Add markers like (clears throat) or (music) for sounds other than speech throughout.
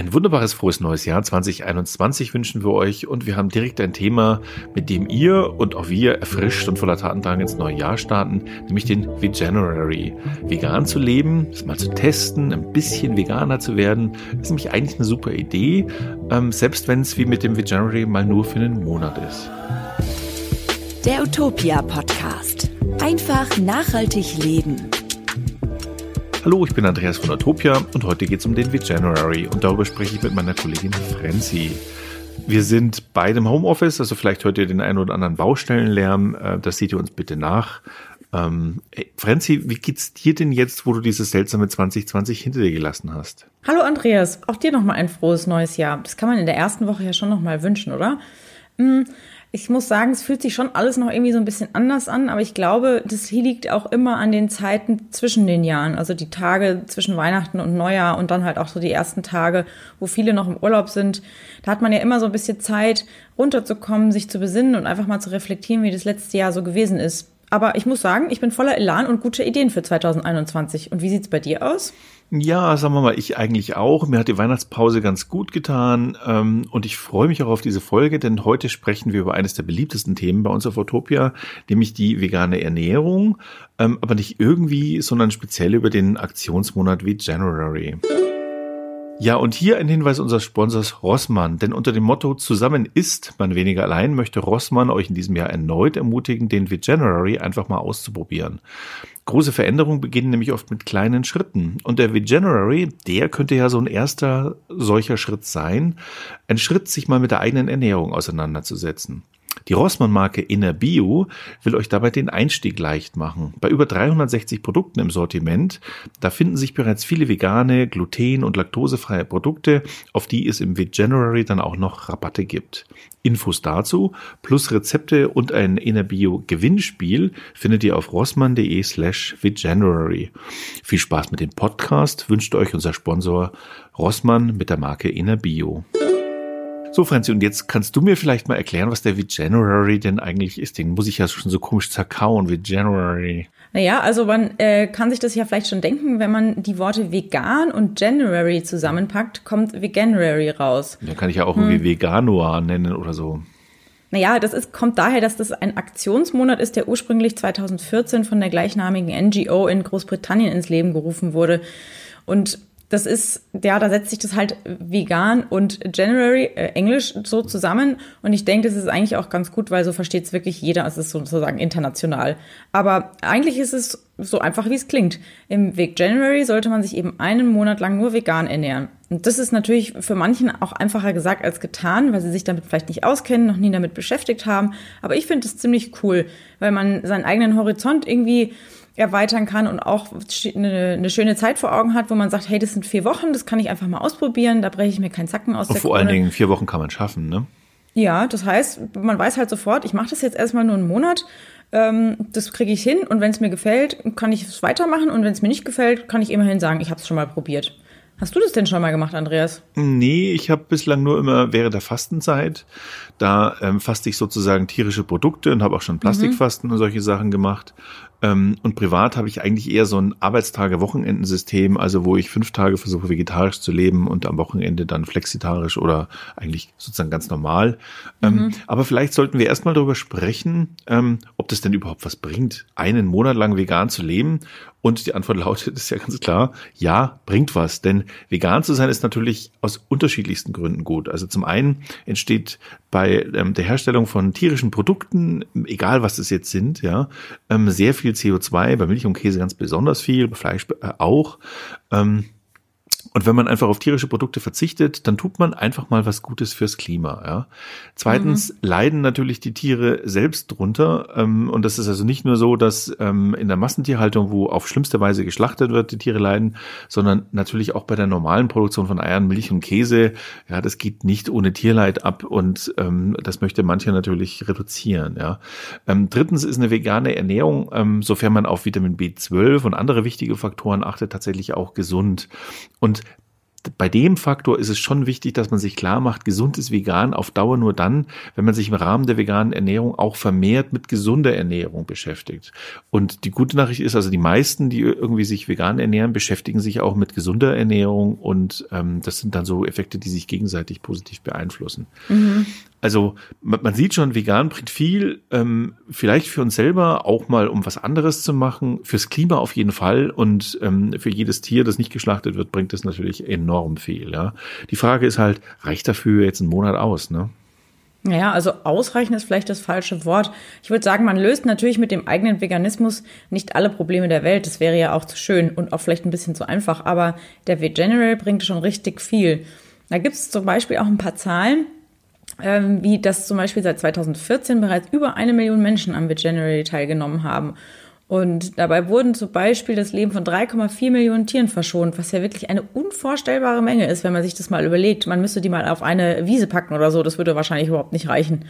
Ein wunderbares frohes neues Jahr 2021 wünschen wir euch und wir haben direkt ein Thema, mit dem ihr und auch wir erfrischt und voller Tatendrang ins neue Jahr starten, nämlich den Veganuary. Vegan zu leben, das mal zu testen, ein bisschen veganer zu werden, ist nämlich eigentlich eine super Idee, ähm, selbst wenn es wie mit dem Veganuary mal nur für einen Monat ist. Der Utopia Podcast. Einfach nachhaltig leben. Hallo, ich bin Andreas von Utopia und heute geht es um den Veganuary und darüber spreche ich mit meiner Kollegin Frenzy. Wir sind beide im Homeoffice, also vielleicht hört ihr den einen oder anderen Baustellenlärm, äh, das seht ihr uns bitte nach. Ähm, Frenzy, wie geht's dir denn jetzt, wo du dieses seltsame 2020 hinter dir gelassen hast? Hallo Andreas, auch dir nochmal ein frohes neues Jahr. Das kann man in der ersten Woche ja schon nochmal wünschen, oder? Ich muss sagen, es fühlt sich schon alles noch irgendwie so ein bisschen anders an, aber ich glaube, das liegt auch immer an den Zeiten zwischen den Jahren. Also die Tage zwischen Weihnachten und Neujahr und dann halt auch so die ersten Tage, wo viele noch im Urlaub sind. Da hat man ja immer so ein bisschen Zeit, runterzukommen, sich zu besinnen und einfach mal zu reflektieren, wie das letzte Jahr so gewesen ist. Aber ich muss sagen, ich bin voller Elan und gute Ideen für 2021. Und wie sieht's bei dir aus? Ja, sagen wir mal, ich eigentlich auch. Mir hat die Weihnachtspause ganz gut getan ähm, und ich freue mich auch auf diese Folge, denn heute sprechen wir über eines der beliebtesten Themen bei uns auf Utopia, nämlich die vegane Ernährung, ähm, aber nicht irgendwie, sondern speziell über den Aktionsmonat wie January. Ja, und hier ein Hinweis unseres Sponsors Rossmann, denn unter dem Motto Zusammen ist man weniger allein möchte Rossmann euch in diesem Jahr erneut ermutigen, den Veganuary einfach mal auszuprobieren. Große Veränderungen beginnen nämlich oft mit kleinen Schritten. Und der Veganuary, der könnte ja so ein erster solcher Schritt sein. Ein Schritt, sich mal mit der eigenen Ernährung auseinanderzusetzen. Die Rossmann-Marke Inner Bio will euch dabei den Einstieg leicht machen. Bei über 360 Produkten im Sortiment, da finden sich bereits viele vegane, gluten- und laktosefreie Produkte, auf die es im Veganuary dann auch noch Rabatte gibt. Infos dazu plus Rezepte und ein Inner Bio Gewinnspiel findet ihr auf rossmann.de slash Veganuary. Viel Spaß mit dem Podcast wünscht euch unser Sponsor Rossmann mit der Marke Inner Bio. So, Franzi, und jetzt kannst du mir vielleicht mal erklären, was der January denn eigentlich ist. Den muss ich ja schon so komisch zerkauen, wie January. Naja, also man äh, kann sich das ja vielleicht schon denken, wenn man die Worte vegan und January zusammenpackt, kommt Veganuary raus. Ja, kann ich ja auch hm. irgendwie Veganuar nennen oder so. Naja, das ist, kommt daher, dass das ein Aktionsmonat ist, der ursprünglich 2014 von der gleichnamigen NGO in Großbritannien ins Leben gerufen wurde. Und das ist, ja, da setzt sich das halt vegan und January, äh, Englisch so zusammen. Und ich denke, das ist eigentlich auch ganz gut, weil so versteht es wirklich jeder. Es ist sozusagen international. Aber eigentlich ist es so einfach, wie es klingt. Im Weg January sollte man sich eben einen Monat lang nur vegan ernähren. Und das ist natürlich für manchen auch einfacher gesagt als getan, weil sie sich damit vielleicht nicht auskennen, noch nie damit beschäftigt haben. Aber ich finde es ziemlich cool, weil man seinen eigenen Horizont irgendwie erweitern kann und auch eine, eine, schöne Zeit vor Augen hat, wo man sagt, hey, das sind vier Wochen, das kann ich einfach mal ausprobieren, da breche ich mir keinen Zacken aus und Vor allen Dingen vier Wochen kann man schaffen, ne? Ja, das heißt, man weiß halt sofort, ich mache das jetzt erstmal nur einen Monat, ähm, das kriege ich hin und wenn es mir gefällt, kann ich es weitermachen und wenn es mir nicht gefällt, kann ich immerhin sagen, ich habe es schon mal probiert. Hast du das denn schon mal gemacht, Andreas? Nee, ich habe bislang nur immer während der Fastenzeit. Da ähm, faste ich sozusagen tierische Produkte und habe auch schon Plastikfasten mhm. und solche Sachen gemacht. Ähm, und privat habe ich eigentlich eher so ein Arbeitstage-Wochenendensystem, also wo ich fünf Tage versuche, vegetarisch zu leben und am Wochenende dann flexitarisch oder eigentlich sozusagen ganz normal. Ähm, mhm. aber vielleicht sollten wir erstmal darüber sprechen, ähm, ob das denn überhaupt was bringt, einen Monat lang vegan zu leben und die Antwort lautet, (laughs) ist ja ganz klar, ja, bringt was. Denn vegan zu sein ist natürlich aus unterschiedlichsten Gründen gut. Also zum einen entsteht bei der Herstellung von tierischen Produkten, egal was es jetzt sind, ja, sehr viel CO2, bei Milch und Käse ganz besonders viel, bei Fleisch äh, auch. Ähm, und wenn man einfach auf tierische Produkte verzichtet, dann tut man einfach mal was Gutes fürs Klima. Ja. Zweitens mhm. leiden natürlich die Tiere selbst drunter. Ähm, und das ist also nicht nur so, dass ähm, in der Massentierhaltung, wo auf schlimmste Weise geschlachtet wird, die Tiere leiden, sondern natürlich auch bei der normalen Produktion von Eiern, Milch und Käse. Ja, das geht nicht ohne Tierleid ab und ähm, das möchte manche natürlich reduzieren. Ja. Ähm, drittens ist eine vegane Ernährung, ähm, sofern man auf Vitamin B12 und andere wichtige Faktoren achtet, tatsächlich auch gesund. Und bei dem Faktor ist es schon wichtig, dass man sich klar macht, gesund ist vegan auf Dauer nur dann, wenn man sich im Rahmen der veganen Ernährung auch vermehrt mit gesunder Ernährung beschäftigt. Und die gute Nachricht ist also, die meisten, die irgendwie sich vegan ernähren, beschäftigen sich auch mit gesunder Ernährung und ähm, das sind dann so Effekte, die sich gegenseitig positiv beeinflussen. Mhm. Also man, man, sieht schon, vegan bringt viel, ähm, vielleicht für uns selber auch mal, um was anderes zu machen, fürs Klima auf jeden Fall und ähm, für jedes Tier, das nicht geschlachtet wird, bringt es natürlich enorm viel. Ja. Die Frage ist halt, reicht dafür jetzt ein Monat aus? Ne? Ja, also ausreichend ist vielleicht das falsche Wort. Ich würde sagen, man löst natürlich mit dem eigenen Veganismus nicht alle Probleme der Welt. Das wäre ja auch zu schön und auch vielleicht ein bisschen zu einfach. Aber der V-General bringt schon richtig viel. Da gibt es zum Beispiel auch ein paar Zahlen, ähm, wie das zum Beispiel seit 2014 bereits über eine Million Menschen am Veganuary teilgenommen haben. Und dabei wurden zum Beispiel das Leben von 3,4 Millionen Tieren verschont, was ja wirklich eine unvorstellbare Menge ist, wenn man sich das mal überlegt. Man müsste die mal auf eine Wiese packen oder so, das würde wahrscheinlich überhaupt nicht reichen.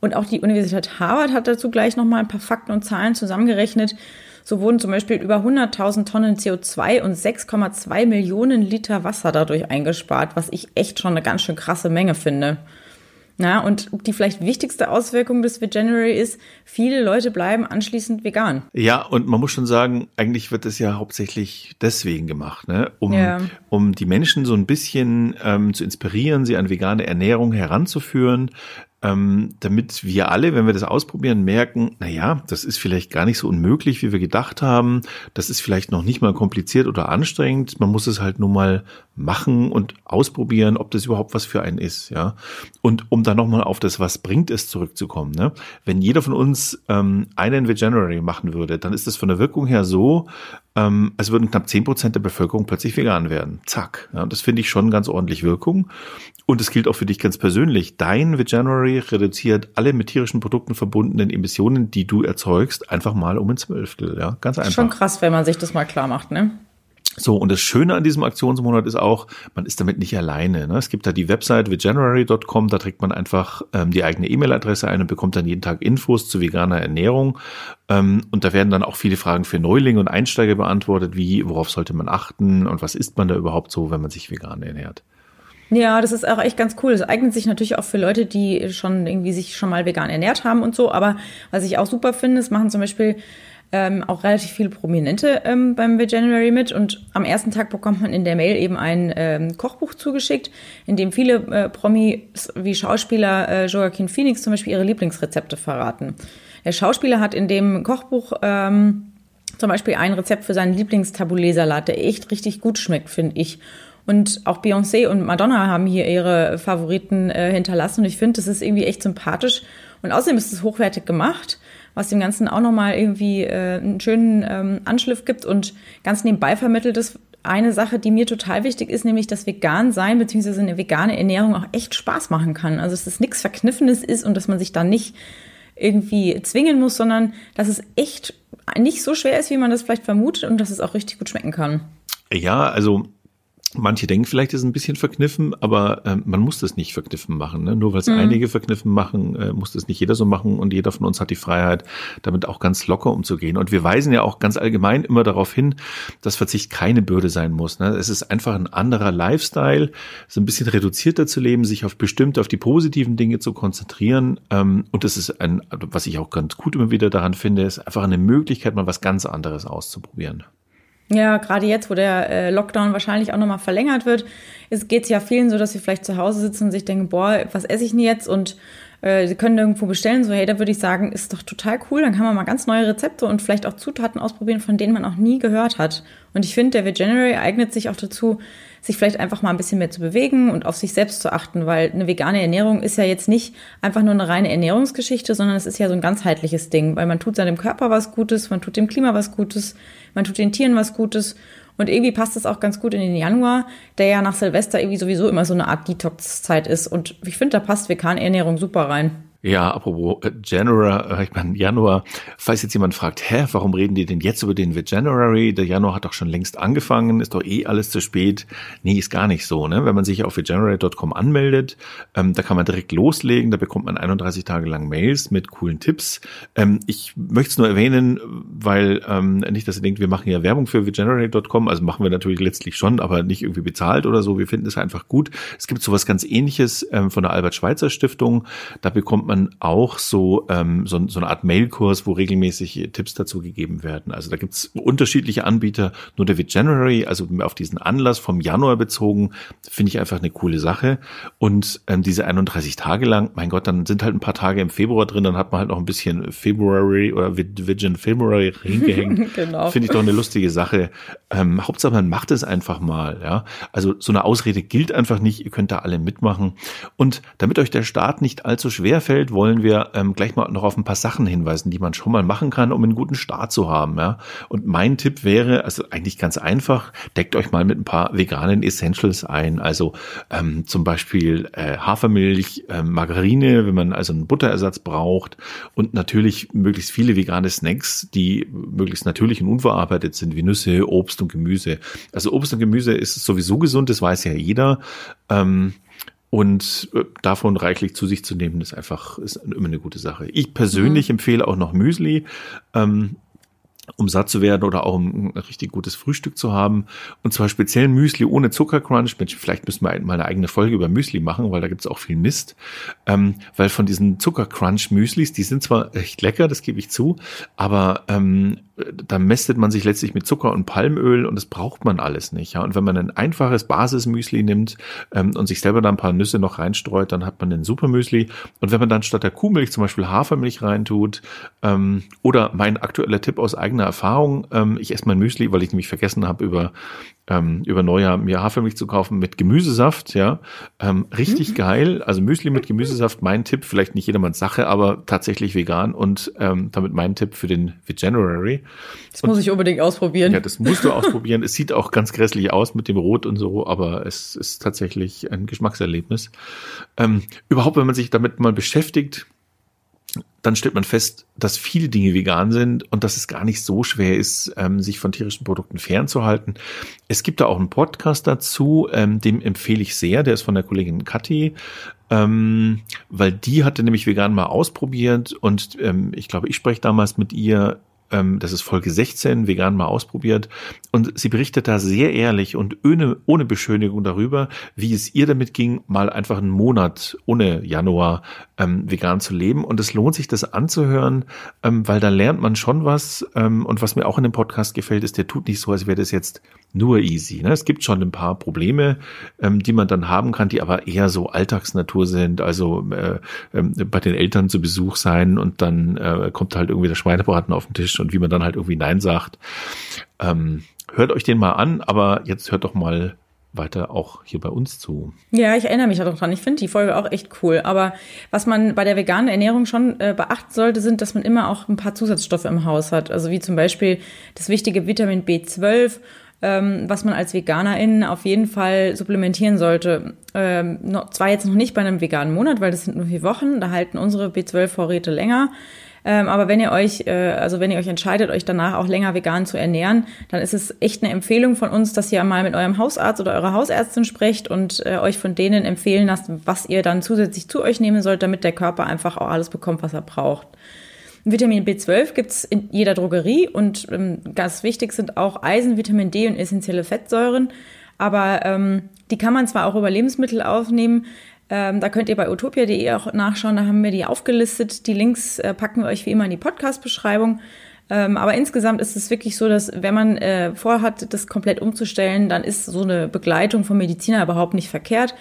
Und auch die Universität Harvard hat dazu gleich nochmal ein paar Fakten und Zahlen zusammengerechnet. So wurden zum Beispiel über 100.000 Tonnen CO2 und 6,2 Millionen Liter Wasser dadurch eingespart, was ich echt schon eine ganz schön krasse Menge finde. Na, und die vielleicht wichtigste Auswirkung des Veganuary ist, viele Leute bleiben anschließend vegan. Ja, und man muss schon sagen, eigentlich wird das ja hauptsächlich deswegen gemacht, ne? um, ja. um die Menschen so ein bisschen ähm, zu inspirieren, sie an vegane Ernährung heranzuführen, ähm, damit wir alle, wenn wir das ausprobieren, merken, na ja, das ist vielleicht gar nicht so unmöglich, wie wir gedacht haben. Das ist vielleicht noch nicht mal kompliziert oder anstrengend. Man muss es halt nur mal machen und ausprobieren, ob das überhaupt was für einen ist, ja. Und um dann nochmal auf das, was bringt es zurückzukommen, ne? Wenn jeder von uns ähm, einen Veganuary machen würde, dann ist das von der Wirkung her so, ähm, es würden knapp zehn Prozent der Bevölkerung plötzlich vegan werden. Zack. Ja, das finde ich schon ganz ordentlich Wirkung. Und es gilt auch für dich ganz persönlich. Dein Veganuary reduziert alle mit tierischen Produkten verbundenen Emissionen, die du erzeugst, einfach mal um ein Zwölftel. Ja, ganz einfach. Schon krass, wenn man sich das mal klar macht, ne? So, und das Schöne an diesem Aktionsmonat ist auch, man ist damit nicht alleine. Ne? Es gibt da die Website veganuary.com, da trägt man einfach ähm, die eigene E-Mail-Adresse ein und bekommt dann jeden Tag Infos zu veganer Ernährung. Ähm, und da werden dann auch viele Fragen für Neulinge und Einsteiger beantwortet, wie, worauf sollte man achten und was isst man da überhaupt so, wenn man sich vegan ernährt. Ja, das ist auch echt ganz cool. Das eignet sich natürlich auch für Leute, die schon irgendwie sich schon mal vegan ernährt haben und so. Aber was ich auch super finde, es machen zum Beispiel ähm, auch relativ viele Prominente ähm, beim Veganuary mit. Und am ersten Tag bekommt man in der Mail eben ein ähm, Kochbuch zugeschickt, in dem viele äh, Promis wie Schauspieler äh, Joaquin Phoenix zum Beispiel ihre Lieblingsrezepte verraten. Der Schauspieler hat in dem Kochbuch ähm, zum Beispiel ein Rezept für seinen Lieblingstabouleh-Salat, der echt richtig gut schmeckt, finde ich. Und auch Beyoncé und Madonna haben hier ihre Favoriten äh, hinterlassen. Und ich finde, das ist irgendwie echt sympathisch. Und außerdem ist es hochwertig gemacht was dem Ganzen auch nochmal irgendwie äh, einen schönen ähm, Anschliff gibt und ganz nebenbei vermittelt ist eine Sache, die mir total wichtig ist, nämlich, dass vegan sein bzw. eine vegane Ernährung auch echt Spaß machen kann. Also, dass es nichts Verkniffenes ist und dass man sich da nicht irgendwie zwingen muss, sondern dass es echt nicht so schwer ist, wie man das vielleicht vermutet und dass es auch richtig gut schmecken kann. Ja, also Manche denken vielleicht, ist ein bisschen verkniffen, aber ähm, man muss das nicht verkniffen machen. Ne? Nur weil es mhm. einige verkniffen machen, äh, muss das nicht jeder so machen und jeder von uns hat die Freiheit, damit auch ganz locker umzugehen. Und wir weisen ja auch ganz allgemein immer darauf hin, dass Verzicht keine Bürde sein muss. Ne? Es ist einfach ein anderer Lifestyle, so ein bisschen reduzierter zu leben, sich auf bestimmte, auf die positiven Dinge zu konzentrieren. Ähm, und das ist ein, was ich auch ganz gut immer wieder daran finde, ist einfach eine Möglichkeit, mal was ganz anderes auszuprobieren. Ja, gerade jetzt, wo der äh, Lockdown wahrscheinlich auch nochmal verlängert wird, geht es ja vielen so, dass sie vielleicht zu Hause sitzen und sich denken, boah, was esse ich denn jetzt? Und äh, sie können irgendwo bestellen. So, hey, da würde ich sagen, ist doch total cool. Dann kann man mal ganz neue Rezepte und vielleicht auch Zutaten ausprobieren, von denen man auch nie gehört hat. Und ich finde, der Veganuary eignet sich auch dazu, sich vielleicht einfach mal ein bisschen mehr zu bewegen und auf sich selbst zu achten, weil eine vegane Ernährung ist ja jetzt nicht einfach nur eine reine Ernährungsgeschichte, sondern es ist ja so ein ganzheitliches Ding, weil man tut seinem Körper was Gutes, man tut dem Klima was Gutes, man tut den Tieren was Gutes und irgendwie passt es auch ganz gut in den Januar, der ja nach Silvester irgendwie sowieso immer so eine Art Detox-Zeit ist. Und ich finde, da passt vegane Ernährung super rein. Ja, apropos äh, January, äh, ich meine Januar, falls jetzt jemand fragt, hä, warum reden die denn jetzt über den January? Der Januar hat doch schon längst angefangen, ist doch eh alles zu spät. Nee, ist gar nicht so, ne? Wenn man sich auf January.com anmeldet, ähm, da kann man direkt loslegen, da bekommt man 31 Tage lang Mails mit coolen Tipps. Ähm, ich möchte es nur erwähnen, weil ähm, nicht, dass ihr denkt, wir machen ja Werbung für January.com, also machen wir natürlich letztlich schon, aber nicht irgendwie bezahlt oder so. Wir finden es einfach gut. Es gibt sowas ganz ähnliches ähm, von der Albert Schweitzer Stiftung. Da bekommt man man auch so, ähm, so, so eine Art Mailkurs, wo regelmäßig Tipps dazu gegeben werden. Also da gibt's unterschiedliche Anbieter. Nur der January, also auf diesen Anlass vom Januar bezogen, finde ich einfach eine coole Sache. Und ähm, diese 31 Tage lang, mein Gott, dann sind halt ein paar Tage im Februar drin, dann hat man halt noch ein bisschen February oder Virgin February (laughs) hingehängt. genau. Finde ich doch eine lustige Sache. Ähm, Hauptsache, man macht es einfach mal. Ja, Also so eine Ausrede gilt einfach nicht. Ihr könnt da alle mitmachen. Und damit euch der Start nicht allzu schwer fällt, Umfeld wollen wir ähm, gleich mal noch auf ein paar Sachen hinweisen, die man schon mal machen kann, um einen guten Start zu haben. Ja? Und mein Tipp wäre, also eigentlich ganz einfach, deckt euch mal mit ein paar veganen Essentials ein. Also ähm, zum Beispiel äh, Hafermilch, äh, Margarine, wenn man also einen Butterersatz braucht und natürlich möglichst viele vegane Snacks, die möglichst natürlich und unverarbeitet sind, wie Nüsse, Obst und Gemüse. Also Obst und Gemüse ist sowieso gesund, das weiß ja jeder. Ähm, und äh, davon reichlich zu sich zu nehmen, ist einfach ist immer eine gute Sache. Ich persönlich mhm. empfehle auch noch Müsli. Ähm, um satt zu werden oder auch um ein richtig gutes Frühstück zu haben. Und zwar speziell Müsli ohne Zuckercrunch. Mensch, vielleicht müssen wir mal eine eigene Folge über Müsli machen, weil da gibt's auch viel Mist. Ähm, weil von diesen Zuckercrunch-Müslis, die sind zwar echt lecker, das gebe ich zu, aber ähm, da mästet man sich letztlich mit Zucker und Palmöl und das braucht man alles nicht. Ja? Und wenn man ein einfaches Basismüsli nimmt ähm, und sich selber da ein paar Nüsse noch reinstreut, dann hat man den Supermüsli. Und wenn man dann statt der Kuhmilch zum Beispiel Hafermilch reintut ähm, oder mein aktueller Tipp aus eigener Erfahrung, ähm, ich esse mein Müsli, weil ich nämlich vergessen habe, über ähm, über Neujahr mir Hafermilch zu kaufen mit Gemüsesaft, ja. Ähm, richtig mhm. geil. Also Müsli mit Gemüsesaft, mein Tipp, vielleicht nicht jedermanns Sache, aber tatsächlich vegan und ähm, damit mein Tipp für den January. Das und, muss ich unbedingt ausprobieren. Ja, das musst du ausprobieren. es sieht auch ganz grässlich aus mit dem Rot und so, aber es ist tatsächlich ein Geschmackserlebnis. Ähm, überhaupt, wenn man sich damit mal beschäftigt, dann stellt man fest, dass viele Dinge vegan sind und dass es gar nicht so schwer ist, ähm, sich von tierischen Produkten fernzuhalten. Es gibt da auch einen Podcast dazu, ähm, dem empfehle ich sehr, der ist von der Kollegin Kathi, ähm, weil die hatte nämlich vegan mal ausprobiert und ähm, ich glaube, ich spreche damals mit ihr das ist Folge 16, vegan mal ausprobiert. Und sie berichtet da sehr ehrlich und ohne, ohne Beschönigung darüber, wie es ihr damit ging, mal einfach einen Monat ohne Januar ähm, vegan zu leben. Und es lohnt sich, das anzuhören, ähm, weil da lernt man schon was. Ähm, und was mir auch in dem Podcast gefällt, ist, der tut nicht so, als wäre das jetzt nur easy. Ne? Es gibt schon ein paar Probleme, ähm, die man dann haben kann, die aber eher so Alltagsnatur sind. Also äh, äh, bei den Eltern zu Besuch sein und dann äh, kommt halt irgendwie der Schweinebraten auf den Tisch und wie man dann halt irgendwie Nein sagt. Ähm, hört euch den mal an, aber jetzt hört doch mal weiter auch hier bei uns zu. Ja, ich erinnere mich dran. Ich finde die Folge auch echt cool. Aber was man bei der veganen Ernährung schon äh, beachten sollte, sind, dass man immer auch ein paar Zusatzstoffe im Haus hat. Also wie zum Beispiel das wichtige Vitamin B12 ähm, was man als Veganerin auf jeden Fall supplementieren sollte. Ähm, zwar jetzt noch nicht bei einem veganen Monat, weil das sind nur vier Wochen, da halten unsere B12-Vorräte länger. Ähm, aber wenn ihr euch, äh, also wenn ihr euch entscheidet, euch danach auch länger vegan zu ernähren, dann ist es echt eine Empfehlung von uns, dass ihr mal mit eurem Hausarzt oder eurer Hausärztin sprecht und äh, euch von denen empfehlen lasst, was ihr dann zusätzlich zu euch nehmen sollt, damit der Körper einfach auch alles bekommt, was er braucht. Vitamin B12 gibt's in jeder Drogerie und ähm, ganz wichtig sind auch Eisen, Vitamin D und essentielle Fettsäuren. Aber ähm, die kann man zwar auch über Lebensmittel aufnehmen, ähm, da könnt ihr bei utopia.de auch nachschauen, da haben wir die aufgelistet. Die Links äh, packen wir euch wie immer in die Podcast-Beschreibung. Ähm, aber insgesamt ist es wirklich so, dass wenn man äh, vorhat, das komplett umzustellen, dann ist so eine Begleitung vom Mediziner überhaupt nicht verkehrt.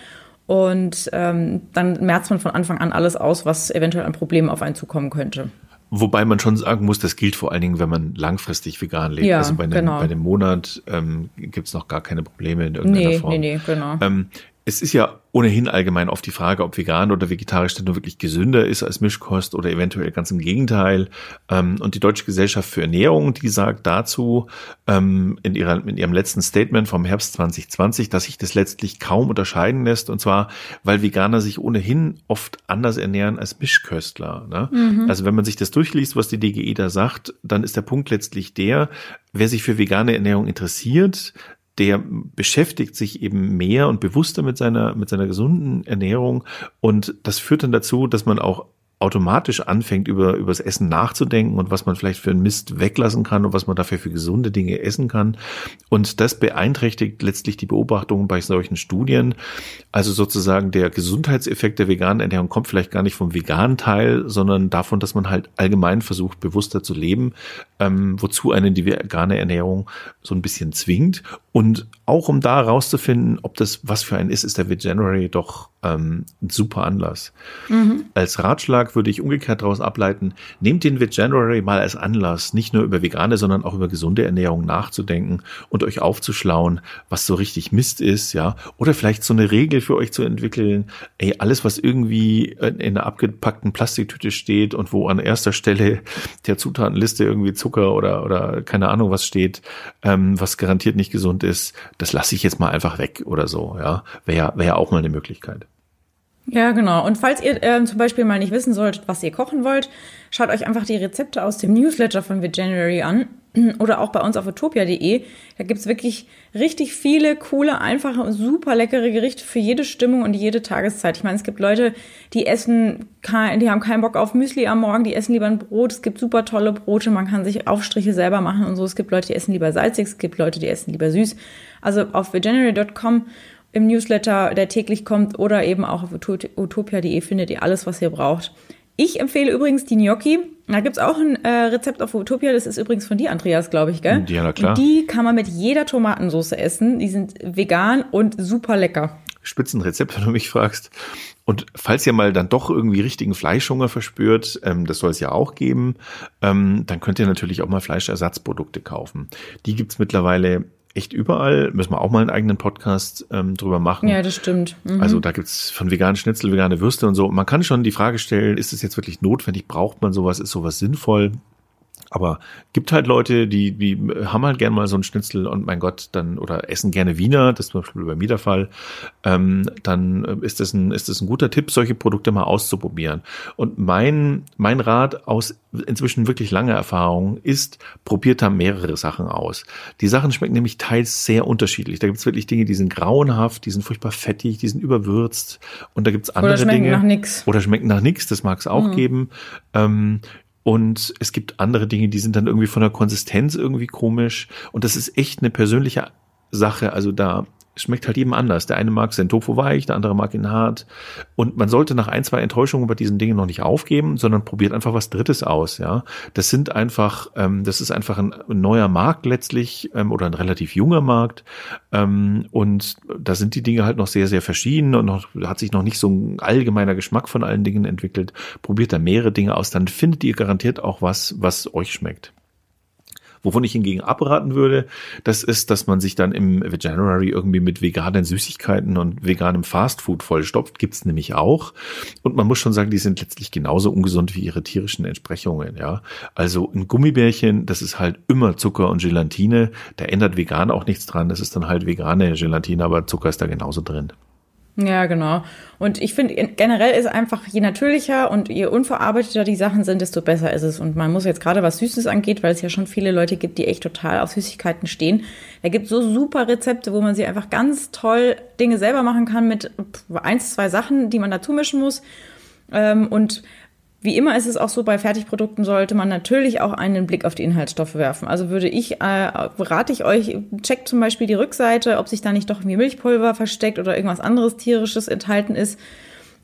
Und ähm, dann merzt man von Anfang an alles aus, was eventuell an Problemen auf einen zukommen könnte. Wobei man schon sagen muss, das gilt vor allen Dingen, wenn man langfristig vegan lebt. Ja, also bei, einem, genau. bei dem Monat ähm, gibt es noch gar keine Probleme in irgendeiner nee, Form. Nee, nee, genau. Ähm, es ist ja ohnehin allgemein oft die Frage, ob vegan oder vegetarisch denn nur wirklich gesünder ist als Mischkost oder eventuell ganz im Gegenteil. Ähm, und die Deutsche Gesellschaft für Ernährung, die sagt dazu ähm, in, ihrer, in ihrem letzten Statement vom Herbst 2020, dass sich das letztlich kaum unterscheiden lässt. Und zwar, weil Veganer sich ohnehin oft anders ernähren als Mischköstler. Ne? Mhm. Also wenn man sich das durchliest, was die DGE da sagt, dann ist der Punkt letztlich der, wer sich für vegane Ernährung interessiert, der beschäftigt sich eben mehr und bewusster mit seiner, mit seiner gesunden Ernährung. Und das führt dann dazu, dass man auch automatisch anfängt, über, über das Essen nachzudenken und was man vielleicht für einen Mist weglassen kann und was man dafür für gesunde Dinge essen kann. Und das beeinträchtigt letztlich die Beobachtungen bei solchen Studien. Also sozusagen der Gesundheitseffekt der veganen Ernährung kommt vielleicht gar nicht vom veganen Teil, sondern davon, dass man halt allgemein versucht, bewusster zu leben, ähm, wozu einen die vegane Ernährung so ein bisschen zwingt. Und auch um da rauszufinden, ob das was für ein ist, ist der Veganuary doch ähm, ein super Anlass. Mhm. Als Ratschlag würde ich umgekehrt daraus ableiten, nehmt den Veganuary mal als Anlass, nicht nur über vegane, sondern auch über gesunde Ernährung nachzudenken und euch aufzuschlauen, was so richtig Mist ist, ja. Oder vielleicht so eine Regel für euch zu entwickeln, ey, alles, was irgendwie in einer abgepackten Plastiktüte steht und wo an erster Stelle der Zutatenliste irgendwie Zucker oder, oder keine Ahnung was steht, ähm, was garantiert nicht gesund ist, das lasse ich jetzt mal einfach weg oder so, ja. Wäre wär ja auch mal eine Möglichkeit. Ja, genau. Und falls ihr äh, zum Beispiel mal nicht wissen solltet, was ihr kochen wollt, schaut euch einfach die Rezepte aus dem Newsletter von Veganuary an (clears throat) oder auch bei uns auf utopia.de. Da gibt's wirklich richtig viele coole, einfache und super leckere Gerichte für jede Stimmung und jede Tageszeit. Ich meine, es gibt Leute, die essen, kein, die haben keinen Bock auf Müsli am Morgen, die essen lieber ein Brot. Es gibt super tolle Brote, man kann sich Aufstriche selber machen und so. Es gibt Leute, die essen lieber salzig, es gibt Leute, die essen lieber süß. Also auf veganuary.com im Newsletter, der täglich kommt, oder eben auch auf utopia.de findet ihr alles, was ihr braucht. Ich empfehle übrigens die Gnocchi. Da gibt's auch ein äh, Rezept auf Utopia. Das ist übrigens von dir, Andreas, glaube ich, gell? Ja, na klar. Und die kann man mit jeder Tomatensauce essen. Die sind vegan und super lecker. Spitzenrezept, (laughs) wenn du mich fragst. Und falls ihr mal dann doch irgendwie richtigen Fleischhunger verspürt, ähm, das soll es ja auch geben, ähm, dann könnt ihr natürlich auch mal Fleischersatzprodukte kaufen. Die gibt's mittlerweile echt überall. Müssen wir auch mal einen eigenen Podcast ähm, drüber machen. Ja, das stimmt. Mhm. Also da gibt's von veganen Schnitzel, vegane Würste und so. Man kann schon die Frage stellen, ist es jetzt wirklich notwendig? Braucht man sowas? Ist sowas sinnvoll? Aber gibt halt Leute, die, die haben halt gern mal so ein Schnitzel und mein Gott, dann, oder essen gerne Wiener, das ist zum Beispiel bei mir der Fall, ähm, dann ist das, ein, ist das ein guter Tipp, solche Produkte mal auszuprobieren. Und mein, mein Rat aus inzwischen wirklich langer Erfahrung ist, probiert da mehrere Sachen aus. Die Sachen schmecken nämlich teils sehr unterschiedlich. Da gibt's wirklich Dinge, die sind grauenhaft, die sind furchtbar fettig, die sind überwürzt. Und da gibt's andere oder schmecken Dinge. Nach nix. Oder schmecken nach nichts, das mag es auch mhm. geben. Ähm, und es gibt andere Dinge, die sind dann irgendwie von der Konsistenz irgendwie komisch. Und das ist echt eine persönliche Sache. Also da schmeckt halt jedem anders. Der eine mag sein Tofu weich, der andere mag ihn hart. Und man sollte nach ein, zwei Enttäuschungen bei diesen Dingen noch nicht aufgeben, sondern probiert einfach was Drittes aus. Ja, das sind einfach, ähm, das ist einfach ein, neuer Markt letztlich ähm, oder ein relativ junger Markt. Ähm, und da sind die Dinge halt noch sehr, sehr verschieden und noch, hat sich noch nicht so ein allgemeiner Geschmack von allen Dingen entwickelt. Probiert da mehrere Dinge aus, dann findet ihr garantiert auch was, was euch schmeckt. Wovon ich hingegen abraten würde, das ist, dass man sich dann im January irgendwie mit veganen Süßigkeiten und veganem Fastfood vollstopft. Gibt's nämlich auch. Und man muss schon sagen, die sind letztlich genauso ungesund wie ihre tierischen Entsprechungen, ja. Also ein Gummibärchen, das ist halt immer Zucker und Gelatine. Da ändert vegan auch nichts dran. Das ist dann halt vegane Gelatine, aber Zucker ist da genauso drin. Ja, genau. Und ich finde, generell ist einfach, je natürlicher und je unverarbeiteter die Sachen sind, desto besser ist es. Und man muss jetzt gerade was Süßes angeht, weil es ja schon viele Leute gibt, die echt total auf Süßigkeiten stehen. Da gibt so super Rezepte, wo man sie einfach ganz toll Dinge selber machen kann mit eins, zwei Sachen, die man dazu mischen muss. Ähm, und wie immer ist es auch so, bei Fertigprodukten sollte man natürlich auch einen Blick auf die Inhaltsstoffe werfen. Also würde ich, äh, rate ich euch, checkt zum Beispiel die Rückseite, ob sich da nicht doch irgendwie Milchpulver versteckt oder irgendwas anderes tierisches enthalten ist.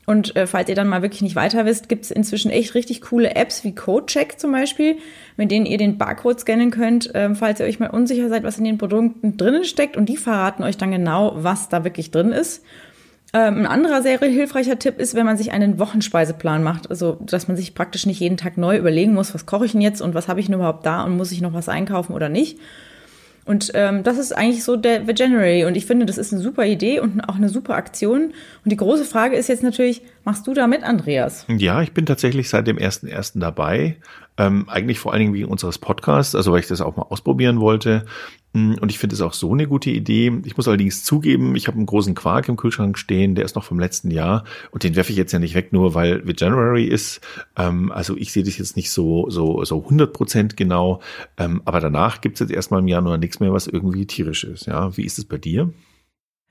Und äh, falls ihr dann mal wirklich nicht weiter wisst, gibt es inzwischen echt richtig coole Apps wie CodeCheck zum Beispiel, mit denen ihr den Barcode scannen könnt, äh, falls ihr euch mal unsicher seid, was in den Produkten drinnen steckt. Und die verraten euch dann genau, was da wirklich drin ist. Ähm, ein anderer sehr hilfreicher Tipp ist, wenn man sich einen Wochenspeiseplan macht, also dass man sich praktisch nicht jeden Tag neu überlegen muss, was koche ich denn jetzt und was habe ich denn überhaupt da und muss ich noch was einkaufen oder nicht. Und ähm, das ist eigentlich so der January. Und ich finde, das ist eine super Idee und auch eine super Aktion. Und die große Frage ist jetzt natürlich, machst du da mit, Andreas? Ja, ich bin tatsächlich seit dem 1.1. dabei. Ähm, eigentlich vor allen Dingen wegen unseres Podcasts, also weil ich das auch mal ausprobieren wollte. Mm, und ich finde es auch so eine gute Idee. Ich muss allerdings zugeben, ich habe einen großen Quark im Kühlschrank stehen, der ist noch vom letzten Jahr und den werfe ich jetzt ja nicht weg, nur weil January ist. Ähm, also ich sehe das jetzt nicht so so so 100 Prozent genau. Ähm, aber danach gibt es jetzt erstmal im Januar nichts mehr, was irgendwie tierisch ist. Ja, wie ist es bei dir?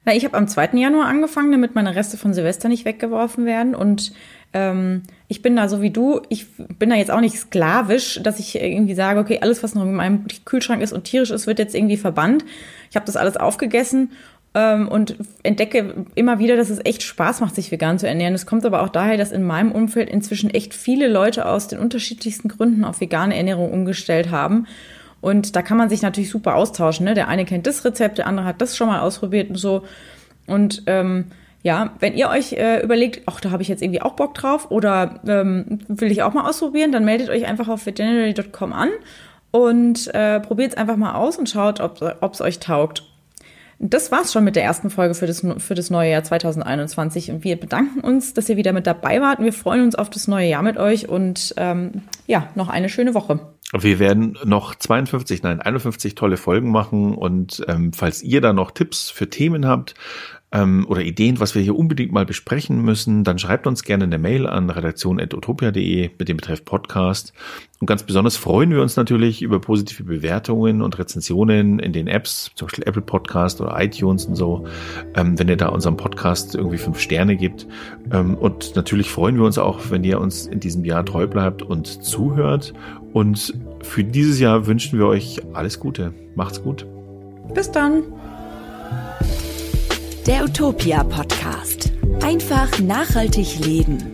Na, ich habe am 2. Januar angefangen, damit meine Reste von Silvester nicht weggeworfen werden und ähm, ich bin da so wie du, ich bin da jetzt auch nicht sklavisch, dass ich irgendwie sage, okay, alles, was noch in meinem Kühlschrank ist und tierisch ist, wird jetzt irgendwie verbannt. Ich habe das alles aufgegessen ähm, und entdecke immer wieder, dass es echt Spaß macht, sich vegan zu ernähren. Es kommt aber auch daher, dass in meinem Umfeld inzwischen echt viele Leute aus den unterschiedlichsten Gründen auf vegane Ernährung umgestellt haben. Und da kann man sich natürlich super austauschen. Ne? Der eine kennt das Rezept, der andere hat das schon mal ausprobiert und so. Und ähm, ja, wenn ihr euch äh, überlegt, ach, da habe ich jetzt irgendwie auch Bock drauf oder ähm, will ich auch mal ausprobieren, dann meldet euch einfach auf veganuary.com an und äh, probiert es einfach mal aus und schaut, ob es euch taugt. Das war's schon mit der ersten Folge für das, für das neue Jahr 2021. Und wir bedanken uns, dass ihr wieder mit dabei wart. Wir freuen uns auf das neue Jahr mit euch und ähm, ja, noch eine schöne Woche. Wir werden noch 52, nein, 51 tolle Folgen machen. Und ähm, falls ihr da noch Tipps für Themen habt, ähm, oder Ideen, was wir hier unbedingt mal besprechen müssen, dann schreibt uns gerne eine Mail an redaktion.utopia.de mit dem Betreff Podcast. Und ganz besonders freuen wir uns natürlich über positive Bewertungen und Rezensionen in den Apps, zum Beispiel Apple Podcast oder iTunes und so, ähm, wenn ihr da unserem Podcast irgendwie fünf Sterne gibt. Ähm, und natürlich freuen wir uns auch, wenn ihr uns in diesem Jahr treu bleibt und zuhört. Und für dieses Jahr wünschen wir euch alles Gute. Macht's gut. Bis dann. Der Utopia Podcast. Einfach nachhaltig leben.